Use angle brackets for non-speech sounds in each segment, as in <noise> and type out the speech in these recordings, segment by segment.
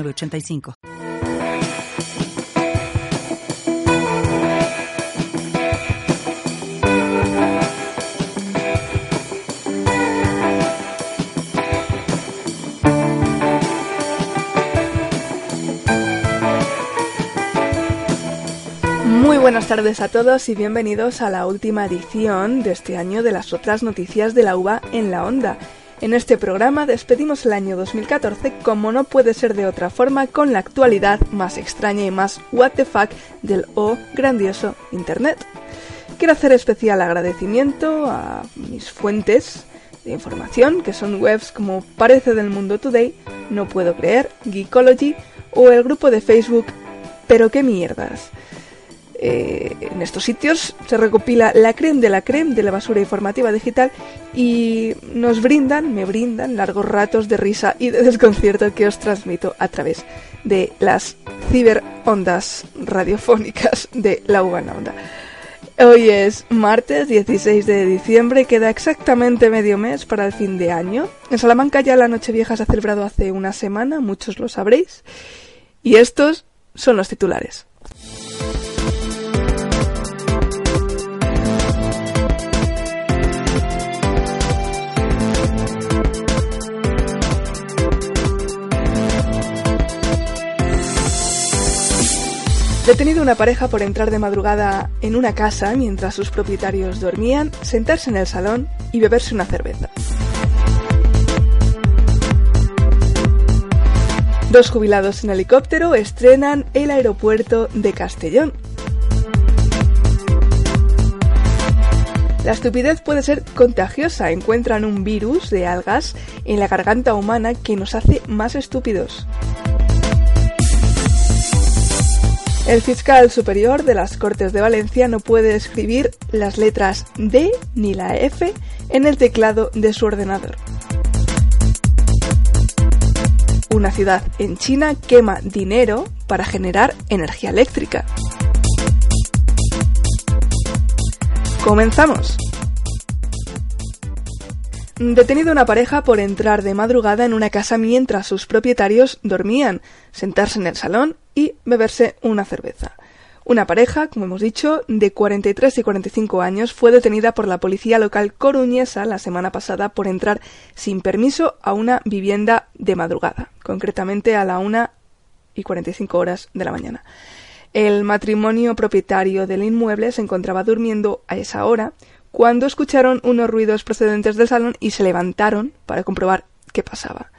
85 Muy buenas tardes a todos y bienvenidos a la última edición de este año de las otras noticias de la UBA en la onda. En este programa despedimos el año 2014 como no puede ser de otra forma con la actualidad más extraña y más what the fuck del O grandioso Internet. Quiero hacer especial agradecimiento a mis fuentes de información, que son webs como Parece del Mundo Today, No Puedo Creer, Geekology o el grupo de Facebook Pero qué mierdas. Eh, en estos sitios se recopila la creme de la creme de la basura informativa digital y nos brindan, me brindan largos ratos de risa y de <laughs> desconcierto que os transmito a través de las ciberondas radiofónicas de la Ubana Onda. Hoy es martes 16 de diciembre, queda exactamente medio mes para el fin de año. En Salamanca ya la Nochevieja se ha celebrado hace una semana, muchos lo sabréis. Y estos son los titulares. Detenido una pareja por entrar de madrugada en una casa mientras sus propietarios dormían, sentarse en el salón y beberse una cerveza. Dos jubilados en helicóptero estrenan el aeropuerto de Castellón. La estupidez puede ser contagiosa. Encuentran un virus de algas en la garganta humana que nos hace más estúpidos. El fiscal superior de las Cortes de Valencia no puede escribir las letras D ni la F en el teclado de su ordenador. Una ciudad en China quema dinero para generar energía eléctrica. Comenzamos. Detenido una pareja por entrar de madrugada en una casa mientras sus propietarios dormían, sentarse en el salón y beberse una cerveza. Una pareja, como hemos dicho, de 43 y 45 años fue detenida por la policía local coruñesa la semana pasada por entrar sin permiso a una vivienda de madrugada, concretamente a la 1 y 45 horas de la mañana. El matrimonio propietario del inmueble se encontraba durmiendo a esa hora cuando escucharon unos ruidos procedentes del salón y se levantaron para comprobar qué pasaba.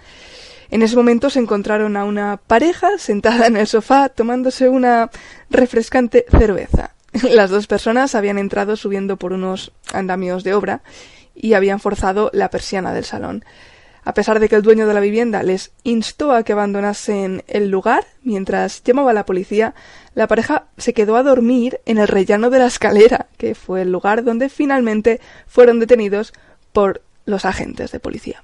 En ese momento se encontraron a una pareja sentada en el sofá tomándose una refrescante cerveza. <laughs> Las dos personas habían entrado subiendo por unos andamios de obra y habían forzado la persiana del salón. A pesar de que el dueño de la vivienda les instó a que abandonasen el lugar mientras llamaba a la policía, la pareja se quedó a dormir en el rellano de la escalera, que fue el lugar donde finalmente fueron detenidos por los agentes de policía.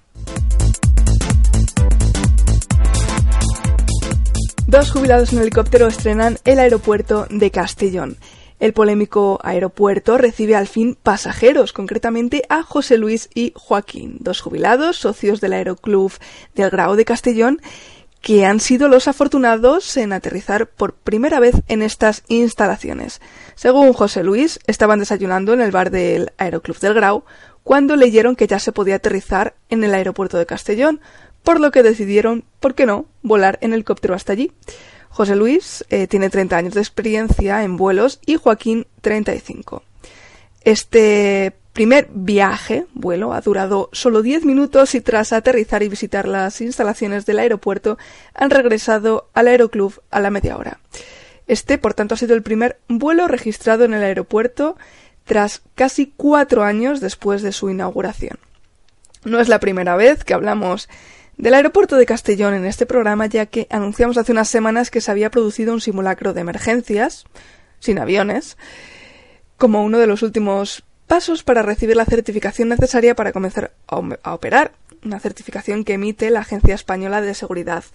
Dos jubilados en helicóptero estrenan el aeropuerto de Castellón. El polémico aeropuerto recibe al fin pasajeros, concretamente a José Luis y Joaquín, dos jubilados, socios del Aeroclub del Grau de Castellón, que han sido los afortunados en aterrizar por primera vez en estas instalaciones. Según José Luis, estaban desayunando en el bar del Aeroclub del Grau cuando leyeron que ya se podía aterrizar en el aeropuerto de Castellón, por lo que decidieron, ¿por qué no?, volar en helicóptero hasta allí. José Luis eh, tiene 30 años de experiencia en vuelos y Joaquín 35. Este primer viaje, vuelo, ha durado solo 10 minutos y tras aterrizar y visitar las instalaciones del aeropuerto han regresado al aeroclub a la media hora. Este, por tanto, ha sido el primer vuelo registrado en el aeropuerto tras casi cuatro años después de su inauguración. No es la primera vez que hablamos del aeropuerto de Castellón en este programa, ya que anunciamos hace unas semanas que se había producido un simulacro de emergencias, sin aviones, como uno de los últimos pasos para recibir la certificación necesaria para comenzar a operar, una certificación que emite la Agencia Española de Seguridad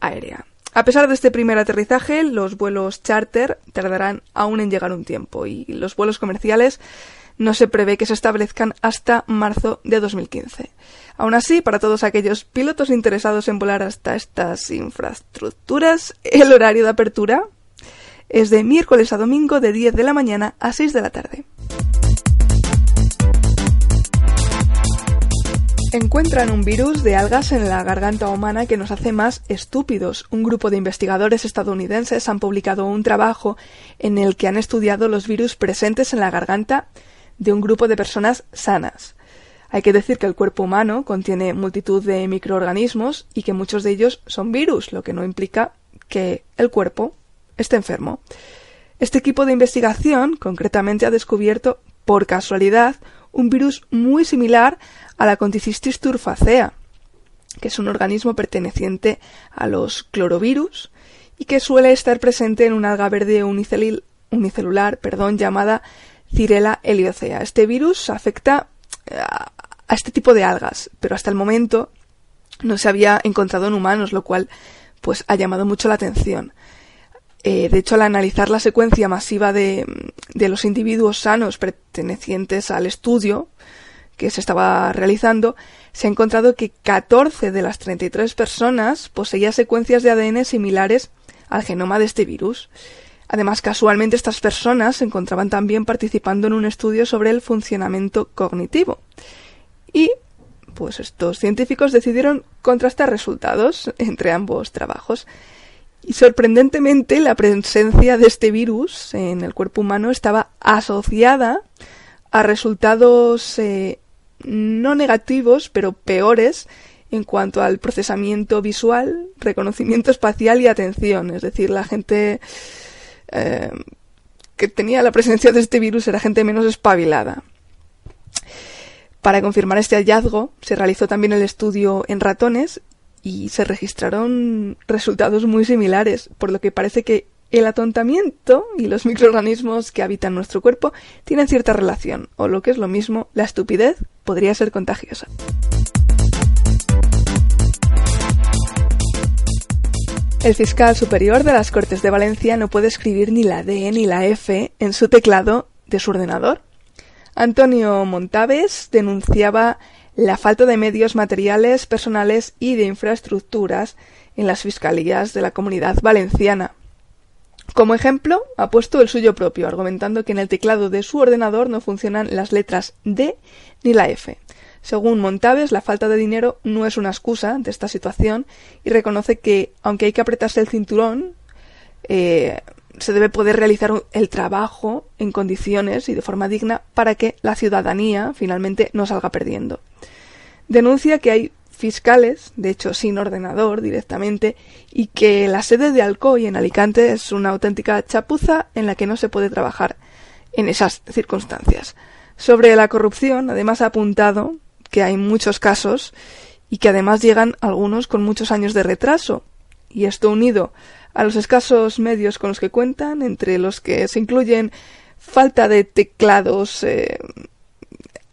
Aérea. A pesar de este primer aterrizaje, los vuelos charter tardarán aún en llegar un tiempo y los vuelos comerciales no se prevé que se establezcan hasta marzo de 2015. Aún así, para todos aquellos pilotos interesados en volar hasta estas infraestructuras, el horario de apertura es de miércoles a domingo de 10 de la mañana a 6 de la tarde. Encuentran un virus de algas en la garganta humana que nos hace más estúpidos. Un grupo de investigadores estadounidenses han publicado un trabajo en el que han estudiado los virus presentes en la garganta de un grupo de personas sanas. Hay que decir que el cuerpo humano contiene multitud de microorganismos y que muchos de ellos son virus, lo que no implica que el cuerpo esté enfermo. Este equipo de investigación concretamente ha descubierto, por casualidad, un virus muy similar a la Conticistis turfacea, que es un organismo perteneciente a los clorovirus y que suele estar presente en un alga verde unicelular perdón, llamada Cirela heliocea. Este virus afecta eh, a este tipo de algas, pero hasta el momento no se había encontrado en humanos, lo cual pues ha llamado mucho la atención. Eh, de hecho, al analizar la secuencia masiva de, de los individuos sanos pertenecientes al estudio que se estaba realizando, se ha encontrado que 14 de las 33 personas poseían secuencias de ADN similares al genoma de este virus. Además, casualmente estas personas se encontraban también participando en un estudio sobre el funcionamiento cognitivo. Y, pues estos científicos decidieron contrastar resultados entre ambos trabajos. Y sorprendentemente la presencia de este virus en el cuerpo humano estaba asociada a resultados eh, no negativos, pero peores en cuanto al procesamiento visual, reconocimiento espacial y atención. Es decir, la gente eh, que tenía la presencia de este virus era gente menos espabilada. Para confirmar este hallazgo, se realizó también el estudio en ratones y se registraron resultados muy similares, por lo que parece que el atontamiento y los microorganismos que habitan nuestro cuerpo tienen cierta relación, o lo que es lo mismo, la estupidez podría ser contagiosa. El fiscal superior de las Cortes de Valencia no puede escribir ni la D ni la F en su teclado de su ordenador. Antonio Montaves denunciaba la falta de medios materiales, personales y de infraestructuras en las fiscalías de la comunidad valenciana. Como ejemplo, ha puesto el suyo propio, argumentando que en el teclado de su ordenador no funcionan las letras D ni la F. Según Montaves, la falta de dinero no es una excusa de esta situación y reconoce que, aunque hay que apretarse el cinturón, eh, se debe poder realizar el trabajo en condiciones y de forma digna para que la ciudadanía finalmente no salga perdiendo. Denuncia que hay fiscales, de hecho sin ordenador directamente, y que la sede de Alcoy en Alicante es una auténtica chapuza en la que no se puede trabajar en esas circunstancias. Sobre la corrupción, además ha apuntado que hay muchos casos y que además llegan algunos con muchos años de retraso, y esto unido a los escasos medios con los que cuentan, entre los que se incluyen falta de teclados eh,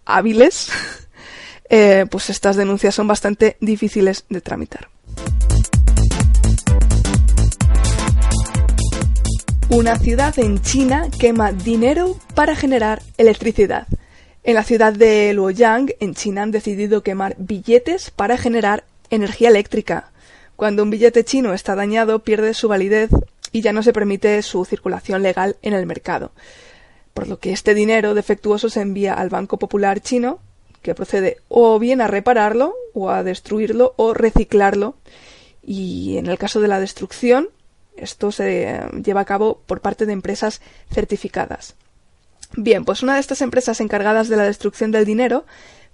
hábiles, <laughs> eh, pues estas denuncias son bastante difíciles de tramitar. Una ciudad en China quema dinero para generar electricidad. En la ciudad de Luoyang, en China, han decidido quemar billetes para generar energía eléctrica. Cuando un billete chino está dañado, pierde su validez y ya no se permite su circulación legal en el mercado. Por lo que este dinero defectuoso se envía al Banco Popular chino, que procede o bien a repararlo, o a destruirlo, o reciclarlo. Y en el caso de la destrucción, esto se lleva a cabo por parte de empresas certificadas. Bien, pues una de estas empresas encargadas de la destrucción del dinero,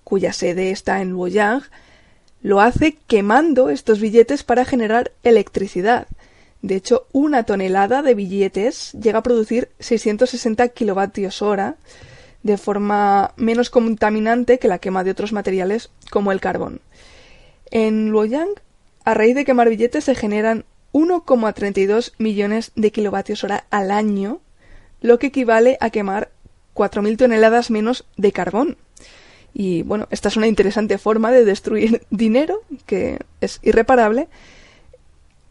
cuya sede está en Luoyang, lo hace quemando estos billetes para generar electricidad. De hecho, una tonelada de billetes llega a producir 660 kilovatios hora, de forma menos contaminante que la quema de otros materiales como el carbón. En Luoyang, a raíz de quemar billetes, se generan 1,32 millones de kilovatios hora al año, lo que equivale a quemar 4.000 toneladas menos de carbón. Y bueno, esta es una interesante forma de destruir <laughs> dinero, que es irreparable,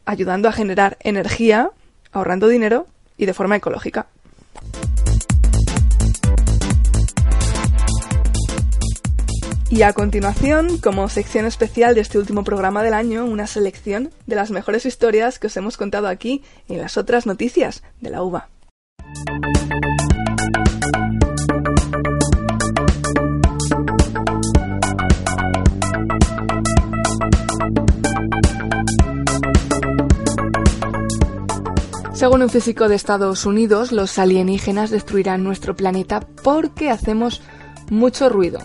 ayudando a generar energía, ahorrando dinero y de forma ecológica. Y a continuación, como sección especial de este último programa del año, una selección de las mejores historias que os hemos contado aquí en las otras noticias de la uva. Según un físico de Estados Unidos, los alienígenas destruirán nuestro planeta porque hacemos mucho ruido,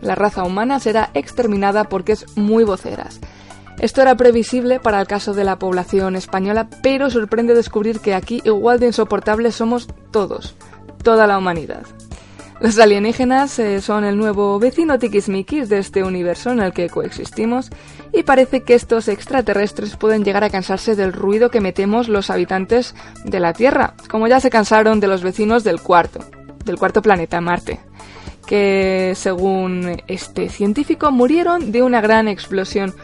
la raza humana será exterminada porque es muy voceras. Esto era previsible para el caso de la población española, pero sorprende descubrir que aquí igual de insoportables somos todos, toda la humanidad. Los alienígenas eh, son el nuevo vecino tiquismiquis de este universo en el que coexistimos y parece que estos extraterrestres pueden llegar a cansarse del ruido que metemos los habitantes de la Tierra, como ya se cansaron de los vecinos del cuarto, del cuarto planeta Marte que, según este científico, murieron de una gran explosión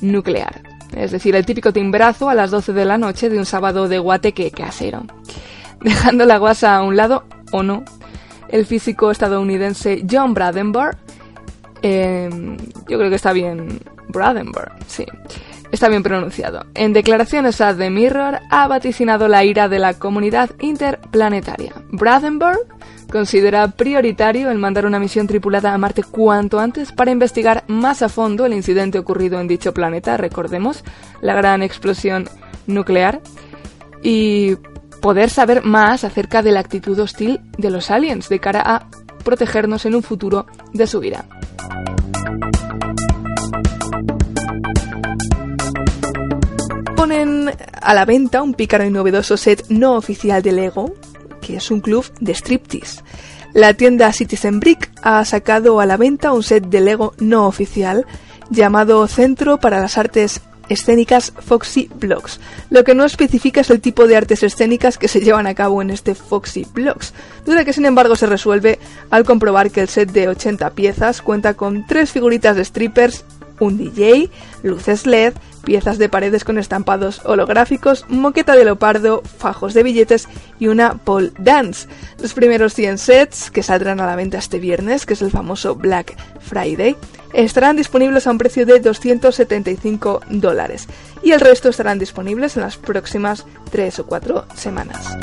nuclear. Es decir, el típico timbrazo a las 12 de la noche de un sábado de guateque casero. Dejando la guasa a un lado, o no, el físico estadounidense John Bradenburg, em, yo creo que está bien, Bradenburg, sí, está bien pronunciado. En declaraciones a The Mirror ha vaticinado la ira de la comunidad interplanetaria. Bradenburg considera prioritario el mandar una misión tripulada a Marte cuanto antes para investigar más a fondo el incidente ocurrido en dicho planeta, recordemos, la gran explosión nuclear, y poder saber más acerca de la actitud hostil de los aliens de cara a protegernos en un futuro de su vida. Ponen a la venta un pícaro y novedoso set no oficial de Lego, que es un club de striptease. La tienda Citizen Brick ha sacado a la venta un set de Lego no oficial llamado Centro para las Artes Escénicas Foxy Blocks. Lo que no especifica es el tipo de artes escénicas que se llevan a cabo en este Foxy Blocks, duda que sin embargo se resuelve al comprobar que el set de 80 piezas cuenta con tres figuritas de strippers, un DJ, luces LED, piezas de paredes con estampados holográficos, moqueta de leopardo, fajos de billetes y una pole dance. Los primeros 100 sets, que saldrán a la venta este viernes, que es el famoso Black Friday, estarán disponibles a un precio de 275 dólares y el resto estarán disponibles en las próximas 3 o 4 semanas.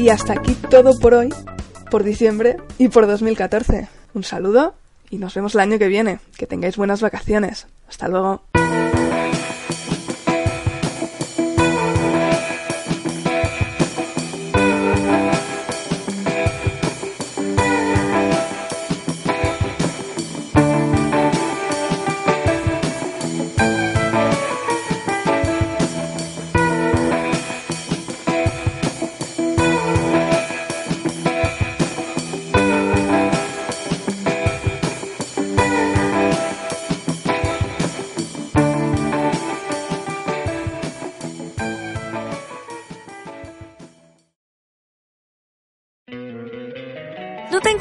Y hasta aquí todo por hoy por diciembre y por 2014. Un saludo y nos vemos el año que viene. Que tengáis buenas vacaciones. Hasta luego.